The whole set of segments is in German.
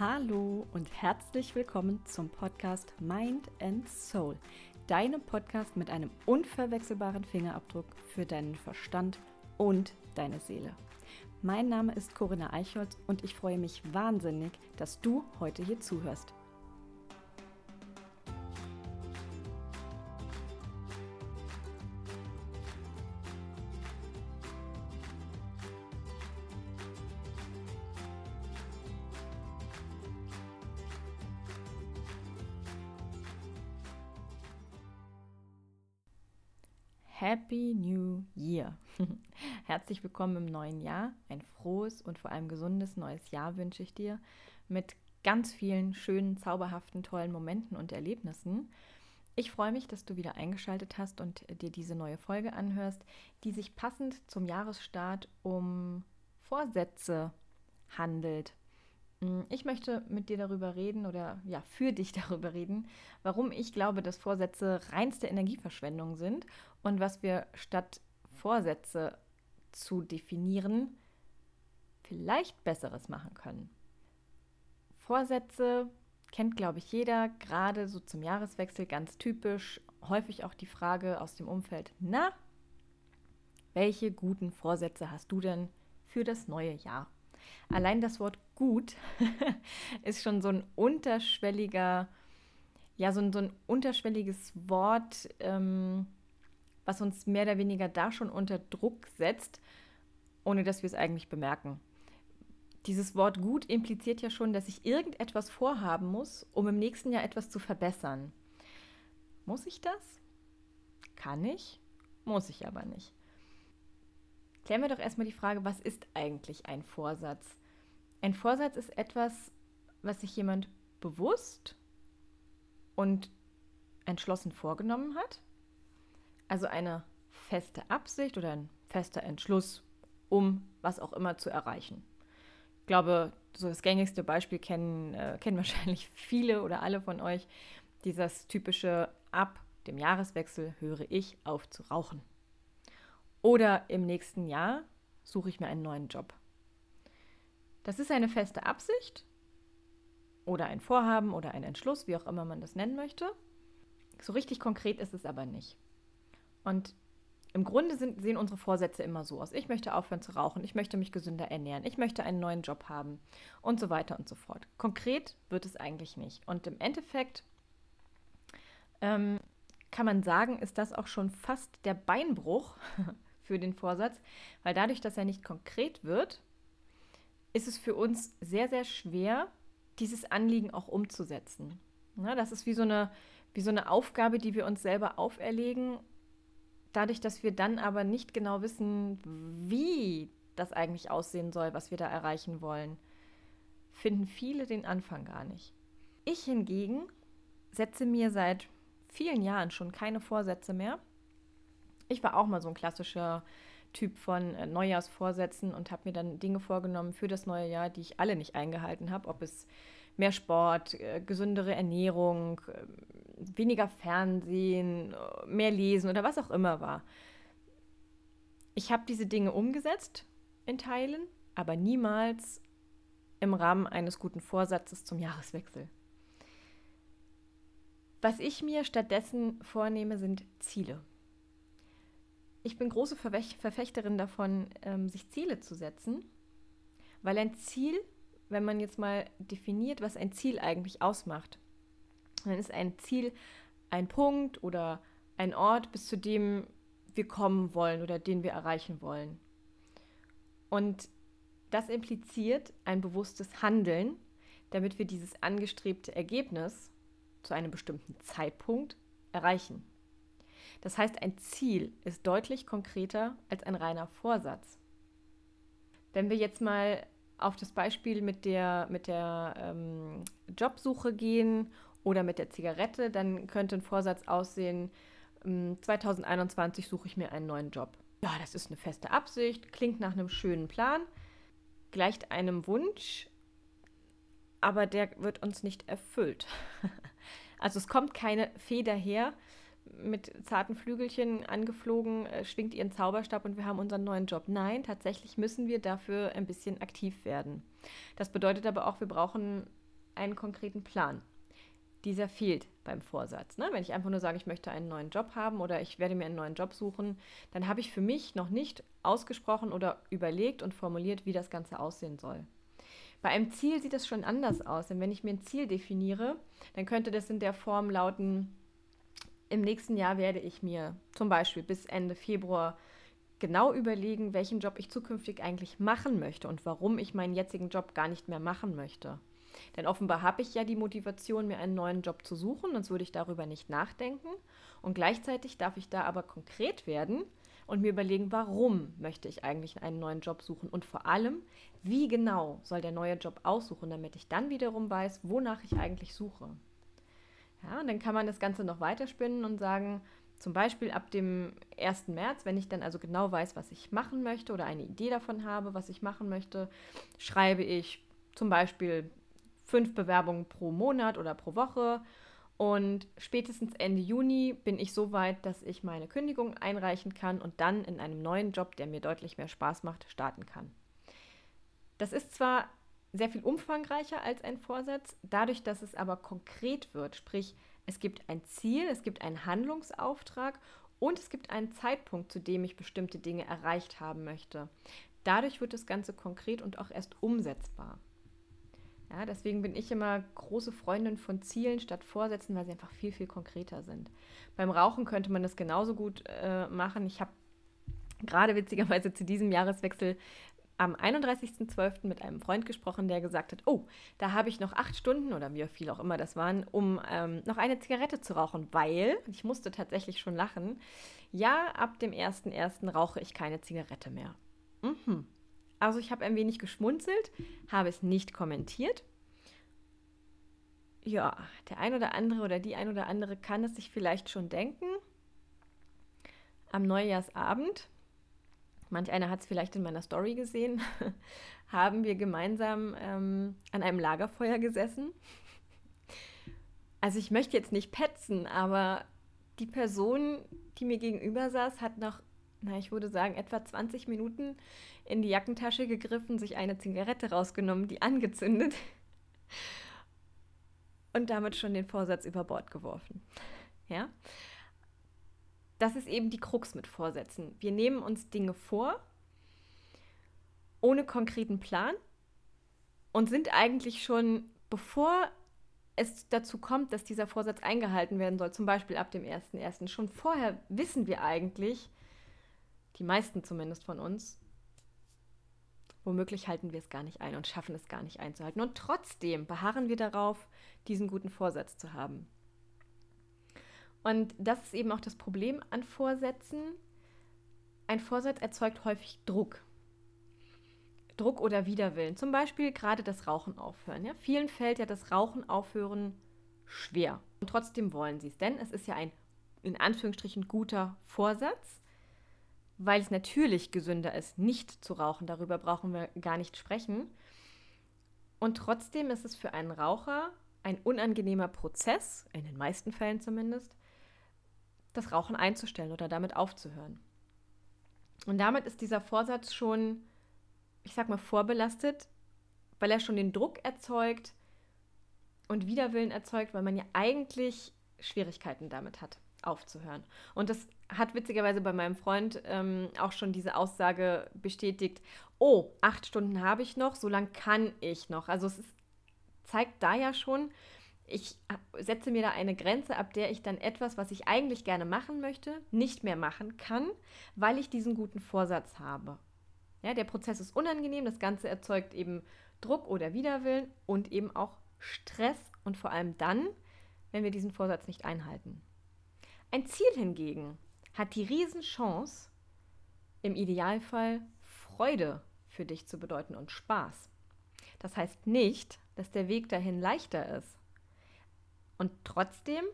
Hallo und herzlich willkommen zum Podcast Mind and Soul, deinem Podcast mit einem unverwechselbaren Fingerabdruck für deinen Verstand und deine Seele. Mein Name ist Corinna Eichholz und ich freue mich wahnsinnig, dass du heute hier zuhörst. Happy New Year! Herzlich willkommen im neuen Jahr. Ein frohes und vor allem gesundes neues Jahr wünsche ich dir mit ganz vielen schönen, zauberhaften, tollen Momenten und Erlebnissen. Ich freue mich, dass du wieder eingeschaltet hast und dir diese neue Folge anhörst, die sich passend zum Jahresstart um Vorsätze handelt. Mm, ich möchte mit dir darüber reden oder ja, für dich darüber reden, warum ich glaube, dass Vorsätze reinste Energieverschwendung sind und was wir statt Vorsätze zu definieren vielleicht besseres machen können. Vorsätze kennt, glaube ich, jeder, gerade so zum Jahreswechsel ganz typisch. Häufig auch die Frage aus dem Umfeld, na, welche guten Vorsätze hast du denn für das neue Jahr? Allein das Wort gut ist schon so ein unterschwelliger, ja, so ein, so ein unterschwelliges Wort, ähm, was uns mehr oder weniger da schon unter Druck setzt, ohne dass wir es eigentlich bemerken. Dieses Wort gut impliziert ja schon, dass ich irgendetwas vorhaben muss, um im nächsten Jahr etwas zu verbessern. Muss ich das? Kann ich? Muss ich aber nicht. Klären wir doch erstmal die Frage, was ist eigentlich ein Vorsatz? Ein Vorsatz ist etwas, was sich jemand bewusst und entschlossen vorgenommen hat. Also eine feste Absicht oder ein fester Entschluss, um was auch immer zu erreichen. Ich glaube, so das gängigste Beispiel kennen, äh, kennen wahrscheinlich viele oder alle von euch. Dieses typische ab dem Jahreswechsel höre ich auf zu rauchen. Oder im nächsten Jahr suche ich mir einen neuen Job. Das ist eine feste Absicht oder ein Vorhaben oder ein Entschluss, wie auch immer man das nennen möchte. So richtig konkret ist es aber nicht. Und im Grunde sind, sehen unsere Vorsätze immer so aus. Ich möchte aufhören zu rauchen, ich möchte mich gesünder ernähren, ich möchte einen neuen Job haben und so weiter und so fort. Konkret wird es eigentlich nicht. Und im Endeffekt ähm, kann man sagen, ist das auch schon fast der Beinbruch für den Vorsatz, weil dadurch, dass er nicht konkret wird, ist es für uns sehr, sehr schwer, dieses Anliegen auch umzusetzen. Ja, das ist wie so, eine, wie so eine Aufgabe, die wir uns selber auferlegen, dadurch, dass wir dann aber nicht genau wissen, wie das eigentlich aussehen soll, was wir da erreichen wollen, finden viele den Anfang gar nicht. Ich hingegen setze mir seit vielen Jahren schon keine Vorsätze mehr. Ich war auch mal so ein klassischer Typ von äh, Neujahrsvorsätzen und habe mir dann Dinge vorgenommen für das neue Jahr, die ich alle nicht eingehalten habe, ob es mehr Sport, äh, gesündere Ernährung, äh, weniger Fernsehen, mehr Lesen oder was auch immer war. Ich habe diese Dinge umgesetzt in Teilen, aber niemals im Rahmen eines guten Vorsatzes zum Jahreswechsel. Was ich mir stattdessen vornehme, sind Ziele ich bin große Verfechterin davon, ähm, sich Ziele zu setzen, weil ein Ziel, wenn man jetzt mal definiert, was ein Ziel eigentlich ausmacht, dann ist ein Ziel ein Punkt oder ein Ort, bis zu dem wir kommen wollen oder den wir erreichen wollen. Und das impliziert ein bewusstes Handeln, damit wir dieses angestrebte Ergebnis zu einem bestimmten Zeitpunkt erreichen. Das heißt, ein Ziel ist deutlich konkreter als ein reiner Vorsatz. Wenn wir jetzt mal auf das Beispiel mit der, mit der ähm, Jobsuche gehen oder mit der Zigarette, dann könnte ein Vorsatz aussehen, 2021 ähm, suche ich mir einen neuen Job. Ja, das ist eine feste Absicht, klingt nach einem schönen Plan, gleicht einem Wunsch, aber der wird uns nicht erfüllt. also es kommt keine Fee daher, mit zarten Flügelchen angeflogen, äh, schwingt ihren Zauberstab und wir haben unseren neuen Job. Nein, tatsächlich müssen wir dafür ein bisschen aktiv werden. Das bedeutet aber auch, wir brauchen einen konkreten Plan. Dieser fehlt beim Vorsatz. Ne? Wenn ich einfach nur sage, ich möchte einen neuen Job haben oder ich werde mir einen neuen Job suchen, dann habe ich für mich noch nicht ausgesprochen oder überlegt und formuliert, wie das Ganze aussehen soll. Bei einem Ziel sieht es schon anders aus, denn wenn ich mir ein Ziel definiere, dann könnte das in der Form lauten, im nächsten Jahr werde ich mir zum Beispiel bis Ende Februar genau überlegen, welchen Job ich zukünftig eigentlich machen möchte und warum ich meinen jetzigen Job gar nicht mehr machen möchte. Denn offenbar habe ich ja die Motivation, mir einen neuen Job zu suchen, sonst würde ich darüber nicht nachdenken. Und gleichzeitig darf ich da aber konkret werden und mir überlegen, warum möchte ich eigentlich einen neuen Job suchen und vor allem, wie genau soll der neue Job aussuchen, damit ich dann wiederum weiß, wonach ich eigentlich suche. Ja, und dann kann man das Ganze noch weiterspinnen und sagen, zum Beispiel ab dem 1. März, wenn ich dann also genau weiß, was ich machen möchte oder eine Idee davon habe, was ich machen möchte, schreibe ich zum Beispiel fünf Bewerbungen pro Monat oder pro Woche. Und spätestens Ende Juni bin ich so weit, dass ich meine Kündigung einreichen kann und dann in einem neuen Job, der mir deutlich mehr Spaß macht, starten kann. Das ist zwar sehr viel umfangreicher als ein Vorsatz, dadurch, dass es aber konkret wird, sprich es gibt ein Ziel, es gibt einen Handlungsauftrag und es gibt einen Zeitpunkt, zu dem ich bestimmte Dinge erreicht haben möchte. Dadurch wird das Ganze konkret und auch erst umsetzbar. Ja, deswegen bin ich immer große Freundin von Zielen statt Vorsätzen, weil sie einfach viel, viel konkreter sind. Beim Rauchen könnte man das genauso gut äh, machen. Ich habe gerade witzigerweise zu diesem Jahreswechsel am 31.12. mit einem Freund gesprochen, der gesagt hat, oh, da habe ich noch acht Stunden oder wie viel auch immer das waren, um ähm, noch eine Zigarette zu rauchen, weil, ich musste tatsächlich schon lachen, ja, ab dem 1.1. rauche ich keine Zigarette mehr. Mhm. Also ich habe ein wenig geschmunzelt, habe es nicht kommentiert. Ja, der ein oder andere oder die ein oder andere kann es sich vielleicht schon denken. Am Neujahrsabend manch einer hat es vielleicht in meiner Story gesehen, haben wir gemeinsam ähm, an einem Lagerfeuer gesessen. Also ich möchte jetzt nicht petzen, aber die Person, die mir gegenüber saß, hat nach, na, ich würde sagen, etwa 20 Minuten in die Jackentasche gegriffen, sich eine Zigarette rausgenommen, die angezündet und damit schon den Vorsatz über Bord geworfen. Ja? Das ist eben die Krux mit Vorsätzen. Wir nehmen uns Dinge vor, ohne konkreten Plan und sind eigentlich schon, bevor es dazu kommt, dass dieser Vorsatz eingehalten werden soll, zum Beispiel ab dem 1.1., schon vorher wissen wir eigentlich, die meisten zumindest von uns, womöglich halten wir es gar nicht ein und schaffen es gar nicht einzuhalten. Und trotzdem beharren wir darauf, diesen guten Vorsatz zu haben. Und das ist eben auch das Problem an Vorsätzen. Ein Vorsatz erzeugt häufig Druck. Druck oder Widerwillen. Zum Beispiel gerade das Rauchen aufhören. Ja? Vielen fällt ja das Rauchen aufhören schwer. Und trotzdem wollen sie es, denn es ist ja ein in Anführungsstrichen guter Vorsatz, weil es natürlich gesünder ist, nicht zu rauchen. Darüber brauchen wir gar nicht sprechen. Und trotzdem ist es für einen Raucher ein unangenehmer Prozess, in den meisten Fällen zumindest, das Rauchen einzustellen oder damit aufzuhören. Und damit ist dieser Vorsatz schon, ich sag mal, vorbelastet, weil er schon den Druck erzeugt und Widerwillen erzeugt, weil man ja eigentlich Schwierigkeiten damit hat, aufzuhören. Und das hat witzigerweise bei meinem Freund ähm, auch schon diese Aussage bestätigt, oh, acht Stunden habe ich noch, so lang kann ich noch. Also es ist, zeigt da ja schon, ich setze mir da eine Grenze, ab der ich dann etwas, was ich eigentlich gerne machen möchte, nicht mehr machen kann, weil ich diesen guten Vorsatz habe. Ja, der Prozess ist unangenehm, das Ganze erzeugt eben Druck oder Widerwillen und eben auch Stress und vor allem dann, wenn wir diesen Vorsatz nicht einhalten. Ein Ziel hingegen hat die Riesenchance, im Idealfall Freude für dich zu bedeuten und Spaß. Das heißt nicht, dass der Weg dahin leichter ist. Und trotzdem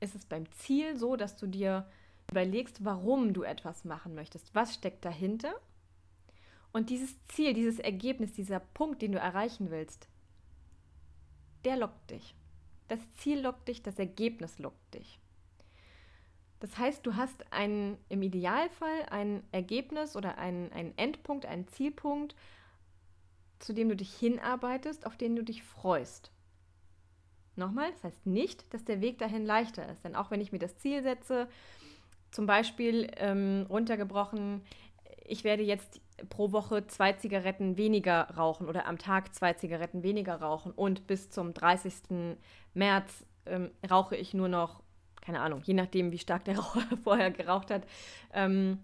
ist es beim Ziel so, dass du dir überlegst, warum du etwas machen möchtest. Was steckt dahinter? Und dieses Ziel, dieses Ergebnis, dieser Punkt, den du erreichen willst, der lockt dich. Das Ziel lockt dich, das Ergebnis lockt dich. Das heißt, du hast ein, im Idealfall ein Ergebnis oder einen, einen Endpunkt, einen Zielpunkt, zu dem du dich hinarbeitest, auf den du dich freust. Nochmal, das heißt nicht, dass der Weg dahin leichter ist. Denn auch wenn ich mir das Ziel setze, zum Beispiel ähm, runtergebrochen, ich werde jetzt pro Woche zwei Zigaretten weniger rauchen oder am Tag zwei Zigaretten weniger rauchen und bis zum 30. März ähm, rauche ich nur noch, keine Ahnung, je nachdem, wie stark der Raucher vorher geraucht hat, ähm,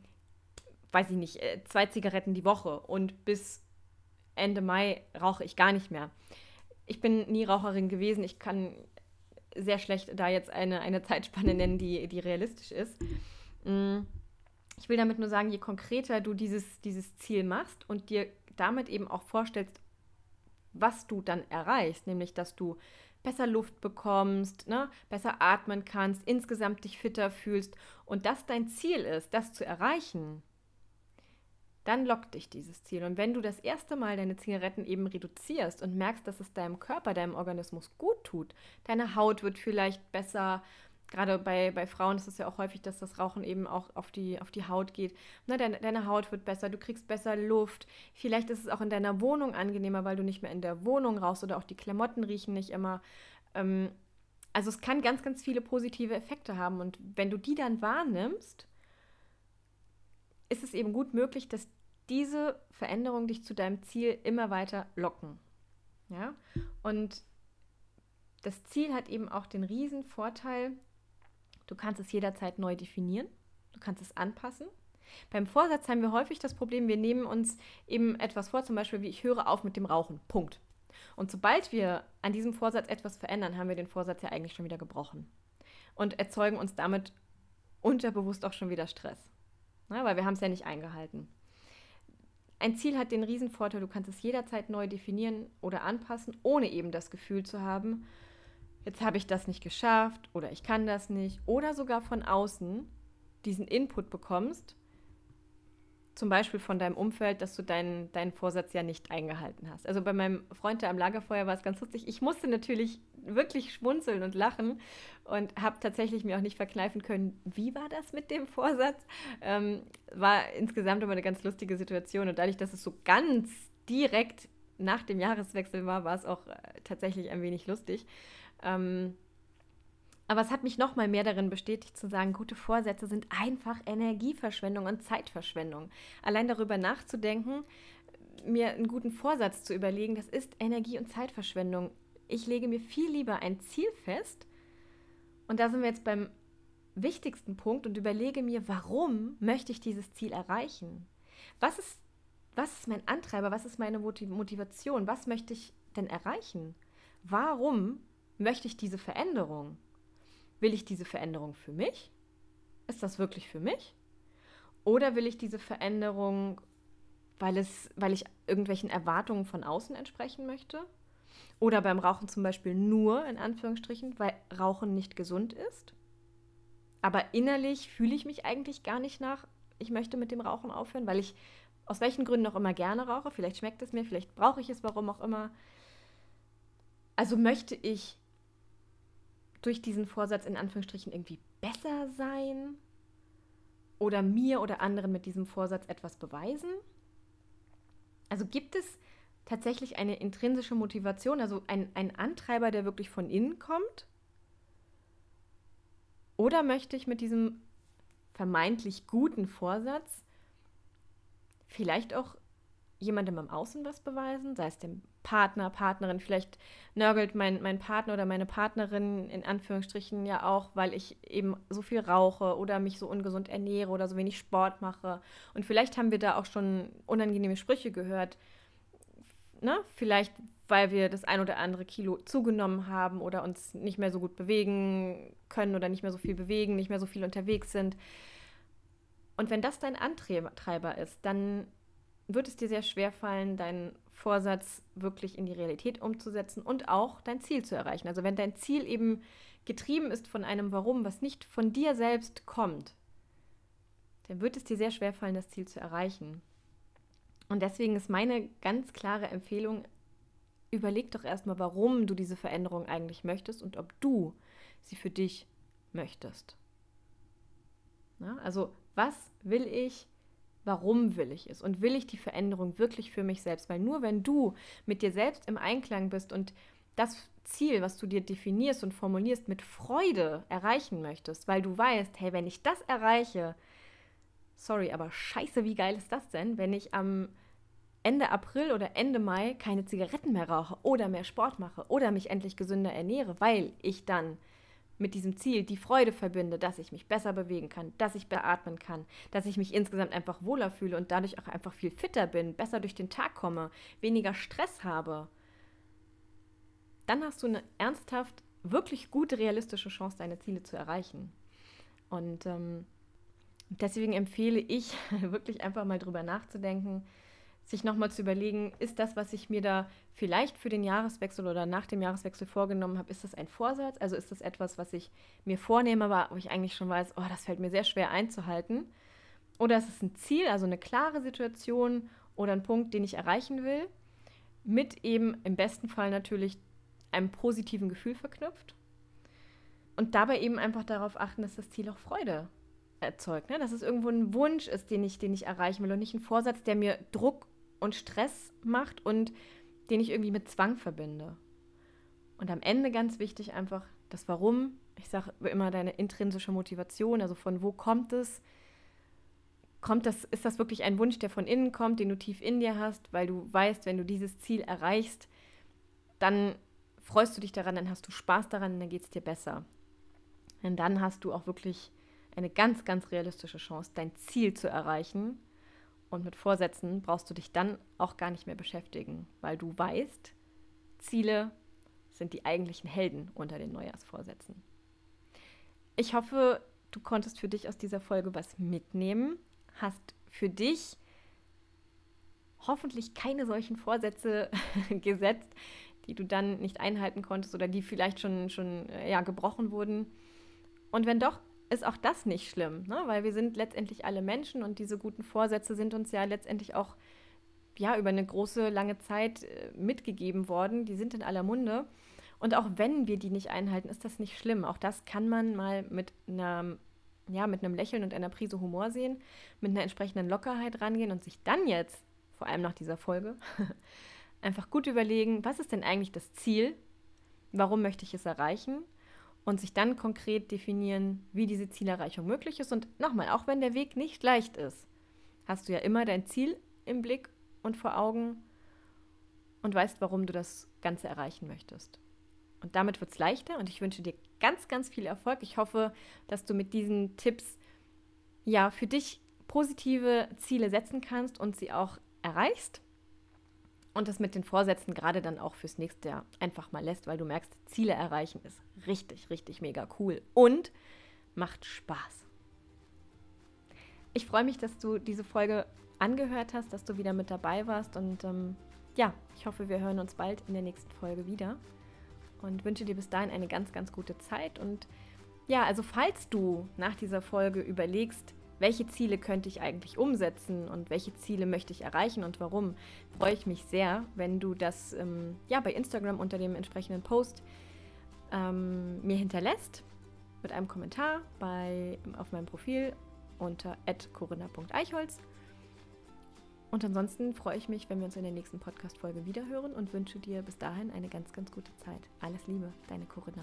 weiß ich nicht, äh, zwei Zigaretten die Woche und bis Ende Mai rauche ich gar nicht mehr. Ich bin nie Raucherin gewesen, ich kann sehr schlecht da jetzt eine, eine Zeitspanne nennen, die, die realistisch ist. Mm, ich will damit nur sagen, je konkreter du dieses, dieses Ziel machst und dir damit eben auch vorstellst, was du dann erreichst, nämlich dass du besser Luft bekommst, ne, besser atmen kannst, insgesamt dich fitter fühlst und das dein Ziel ist, das zu erreichen, dann lockt dich dieses Ziel. Und wenn du das erste Mal deine Zigaretten eben reduzierst und merkst, dass es deinem Körper, deinem Organismus gut tut, deine Haut wird vielleicht besser gerade bei, bei Frauen ist es ja auch häufig, dass das Rauchen eben auch auf die, auf die Haut geht. Ne, deine, deine Haut wird besser, du kriegst besser Luft. Vielleicht ist es auch in deiner Wohnung angenehmer, weil du nicht mehr in der Wohnung rauchst oder auch die Klamotten riechen nicht immer. Ähm, also es kann ganz, ganz viele positive Effekte haben. Und wenn du die dann wahrnimmst, ist es eben gut möglich, dass diese Veränderungen dich zu deinem Ziel immer weiter locken. Ja? Und das Ziel hat eben auch den riesen Vorteil, Du kannst es jederzeit neu definieren. Du kannst es anpassen. Beim Vorsatz haben wir häufig das Problem, wir nehmen uns eben etwas vor, zum Beispiel wie ich höre auf mit dem Rauchen. Punkt. Und sobald wir an diesem Vorsatz etwas verändern, haben wir den Vorsatz ja eigentlich schon wieder gebrochen. Und erzeugen uns damit unterbewusst auch schon wieder Stress. Na, weil wir haben es ja nicht eingehalten. Ein Ziel hat den Riesenvorteil, du kannst es jederzeit neu definieren oder anpassen, ohne eben das Gefühl zu haben, jetzt habe ich das nicht geschafft oder ich kann das nicht. Oder sogar von außen diesen Input bekommst, zum Beispiel von deinem Umfeld, dass du deinen, deinen Vorsatz ja nicht eingehalten hast. Also bei meinem Freund da am Lagerfeuer war es ganz lustig. Ich musste natürlich wirklich schmunzeln und lachen und habe tatsächlich mir auch nicht verkneifen können, wie war das mit dem Vorsatz. Ähm, war insgesamt aber eine ganz lustige Situation und dadurch, dass es so ganz direkt nach dem Jahreswechsel war, war es auch äh, tatsächlich ein wenig lustig. Ähm, aber es hat mich noch mal mehr darin bestätigt zu sagen, gute Vorsätze sind einfach Energieverschwendung und Zeitverschwendung. Allein darüber nachzudenken, mir einen guten Vorsatz zu überlegen, das ist Energie- und Zeitverschwendung. Ich lege mir viel lieber ein Ziel fest und da sind wir jetzt beim wichtigsten Punkt und überlege mir, warum möchte ich dieses Ziel erreichen? Was ist, was ist mein Antreiber? Was ist meine Motivation? Was möchte ich denn erreichen? Warum möchte ich diese Veränderung? Will ich diese Veränderung für mich? Ist das wirklich für mich? Oder will ich diese Veränderung, weil, es, weil ich irgendwelchen Erwartungen von außen entsprechen möchte? Oder beim Rauchen zum Beispiel nur, in Anführungsstrichen, weil Rauchen nicht gesund ist? Aber innerlich fühle ich mich eigentlich gar nicht nach, ich möchte mit dem Rauchen aufhören, weil ich aus welchen Gründen auch immer gerne rauche. Vielleicht schmeckt es mir, vielleicht brauche ich es, warum auch immer. Also möchte ich durch diesen Vorsatz in Anführungsstrichen irgendwie besser sein oder mir oder anderen mit diesem Vorsatz etwas beweisen? Also gibt es tatsächlich eine intrinsische Motivation, also ein, ein Antreiber, der wirklich von innen kommt? Oder möchte ich mit diesem vermeintlich guten Vorsatz vielleicht auch jemandem im Außen was beweisen, sei es dem Partner, Partnerin. Vielleicht nörgelt mein, mein Partner oder meine Partnerin in Anführungsstrichen ja auch, weil ich eben so viel rauche oder mich so ungesund ernähre oder so wenig Sport mache. Und vielleicht haben wir da auch schon unangenehme Sprüche gehört. Ne? Vielleicht, weil wir das ein oder andere Kilo zugenommen haben oder uns nicht mehr so gut bewegen können oder nicht mehr so viel bewegen, nicht mehr so viel unterwegs sind. Und wenn das dein Antreiber ist, dann wird es dir sehr schwer fallen, deinen Vorsatz wirklich in die Realität umzusetzen und auch dein Ziel zu erreichen. Also wenn dein Ziel eben getrieben ist von einem Warum, was nicht von dir selbst kommt, dann wird es dir sehr schwer fallen, das Ziel zu erreichen. Und deswegen ist meine ganz klare Empfehlung, überleg doch erstmal, warum du diese Veränderung eigentlich möchtest und ob du sie für dich möchtest. Na, also was will ich warum will ich es und will ich die Veränderung wirklich für mich selbst? Weil nur wenn du mit dir selbst im Einklang bist und das Ziel, was du dir definierst und formulierst, mit Freude erreichen möchtest, weil du weißt, hey, wenn ich das erreiche, sorry, aber scheiße, wie geil ist das denn, wenn ich am Ende April oder Ende Mai keine Zigaretten mehr rauche oder mehr Sport mache oder mich endlich gesünder ernähre, weil ich dann mit diesem Ziel die Freude verbinde, dass ich mich besser bewegen kann, dass ich beatmen kann, dass ich mich insgesamt einfach wohler fühle und dadurch auch einfach viel fitter bin, besser durch den Tag komme, weniger Stress habe, dann hast du eine ernsthaft, wirklich gute, realistische Chance, deine Ziele zu erreichen. Und ähm, deswegen empfehle ich wirklich einfach mal drüber nachzudenken, sich nochmal zu überlegen, ist das, was ich mir da vielleicht für den Jahreswechsel oder nach dem Jahreswechsel vorgenommen habe, ist das ein Vorsatz? Also ist das etwas, was ich mir vornehme, aber wo ich eigentlich schon weiß, oh, das fällt mir sehr schwer einzuhalten? Oder ist es ein Ziel, also eine klare Situation oder ein Punkt, den ich erreichen will, mit eben im besten Fall natürlich einem positiven Gefühl verknüpft? Und dabei eben einfach darauf achten, dass das Ziel auch Freude erzeugt, ne? dass es irgendwo ein Wunsch ist, den ich, den ich erreichen will und nicht ein Vorsatz, der mir Druck und Stress macht und den ich irgendwie mit Zwang verbinde. Und am Ende ganz wichtig einfach das Warum. Ich sage immer deine intrinsische Motivation, also von wo kommt es? Kommt das, ist das wirklich ein Wunsch, der von innen kommt, den du tief in dir hast, weil du weißt, wenn du dieses Ziel erreichst, dann freust du dich daran, dann hast du Spaß daran, dann geht es dir besser. Denn dann hast du auch wirklich eine ganz, ganz realistische Chance, dein Ziel zu erreichen und mit Vorsätzen brauchst du dich dann auch gar nicht mehr beschäftigen, weil du weißt, Ziele sind die eigentlichen Helden unter den Neujahrsvorsätzen. Ich hoffe, du konntest für dich aus dieser Folge was mitnehmen, hast für dich hoffentlich keine solchen Vorsätze gesetzt, die du dann nicht einhalten konntest oder die vielleicht schon, schon ja, gebrochen wurden. Und wenn doch, ist auch das nicht schlimm, ne? weil wir sind letztendlich alle Menschen und diese guten Vorsätze sind uns ja letztendlich auch ja, über eine große, lange Zeit äh, mitgegeben worden. Die sind in aller Munde. Und auch wenn wir die nicht einhalten, ist das nicht schlimm. Auch das kann man mal mit einer ja, mit einem Lächeln und einer Prise Humor sehen, mit einer entsprechenden Lockerheit rangehen und sich dann jetzt, vor allem nach dieser Folge, einfach gut überlegen, was ist denn eigentlich das Ziel? Warum möchte ich es erreichen? Und sich dann konkret definieren, wie diese Zielerreichung möglich ist. Und nochmal, auch wenn der Weg nicht leicht ist, hast du ja immer dein Ziel im Blick und vor Augen und weißt, warum du das Ganze erreichen möchtest. Und damit wird es leichter und ich wünsche dir ganz, ganz viel Erfolg. Ich hoffe, dass du mit diesen Tipps ja für dich positive Ziele setzen kannst und sie auch erreichst und das mit den Vorsätzen gerade dann auch fürs nächste Jahr einfach mal lässt, weil du merkst, Ziele erreichen ist richtig, richtig mega cool und macht Spaß. Ich freue mich, dass du diese Folge angehört hast, dass du wieder mit dabei warst und ähm, ja, ich hoffe, wir hören uns bald in der nächsten Folge wieder und wünsche dir bis dahin eine ganz, ganz gute Zeit und ja, also falls du nach dieser Folge überlegst, welche Ziele könnte ich eigentlich umsetzen und welche Ziele möchte ich erreichen und warum, freue ich mich sehr, wenn du das ähm, ja, bei Instagram unter dem entsprechenden Post ähm, mir hinterlässt mit einem Kommentar bei, auf meinem Profil unter corinna.eichholz. Und ansonsten freue ich mich, wenn wir uns in der nächsten Podcast-Folge wiederhören und wünsche dir bis dahin eine ganz, ganz gute Zeit. Alles Liebe, deine Corinna.